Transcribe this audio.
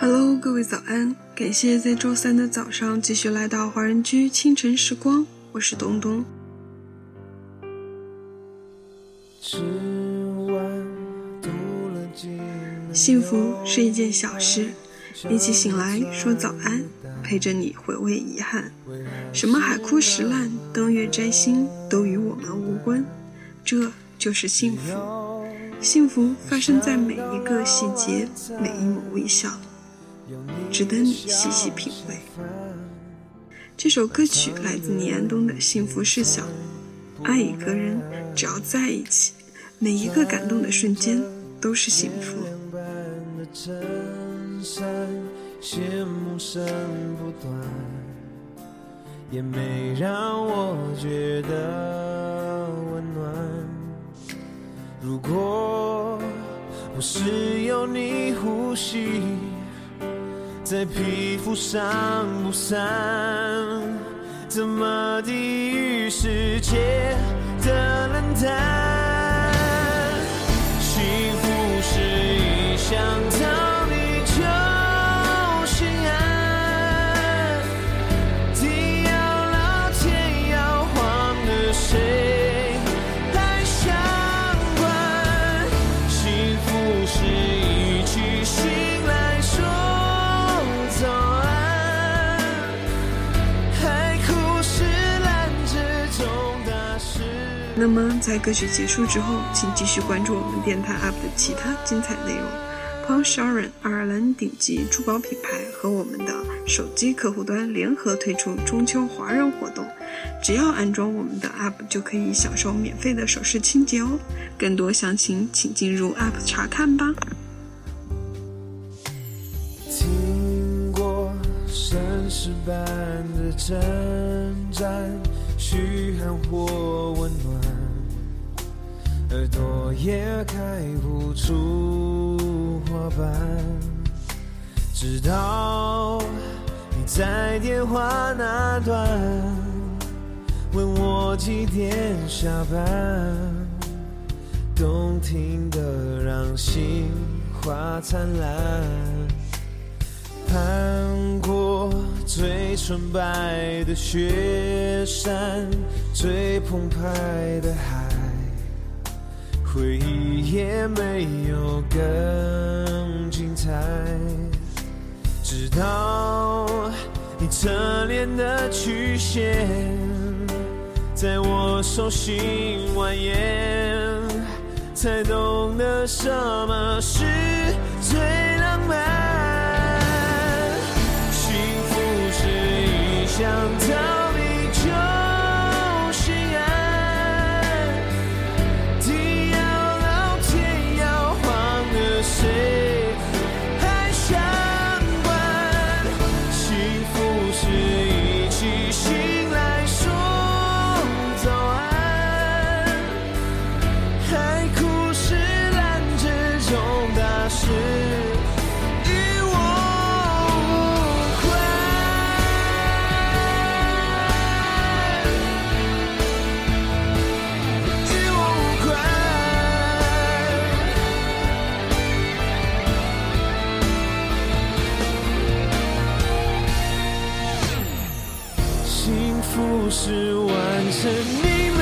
Hello，各位早安！感谢在周三的早上继续来到华人居清晨时光，我是东东。幸福是一件小事，一起醒来说早安，陪着你回味遗憾。什么海枯石烂、登月摘星，都与我们无关。这就是幸福。幸福发生在每一个细节，每一抹微笑。值得你细细品味。这首歌曲来自倪安东的《幸福是小》，爱一个人，只要在一起，每一个感动的瞬间都是幸福。也没让我觉得温暖。如果不是有你呼吸。在皮肤上不散，怎么抵御世界的冷淡？那么，在歌曲结束之后，请继续关注我们电台 UP 的其他精彩内容。Paul Sharon 爱尔兰顶级珠宝品牌和我们的手机客户端联合推出中秋华人活动，只要安装我们的 app 就可以享受免费的首饰清洁哦。更多详情请进入 UP 查看吧。听过盛世般的征战，嘘寒或温暖。耳朵也开不出花瓣，直到你在电话那端问我几点下班，动听的让心花灿烂，攀过最纯白的雪山，最澎湃的海。回忆也没有更精彩，直到你侧脸的曲线在我手心蜿蜒，才懂得什么是最浪漫。想逃幸福是完成你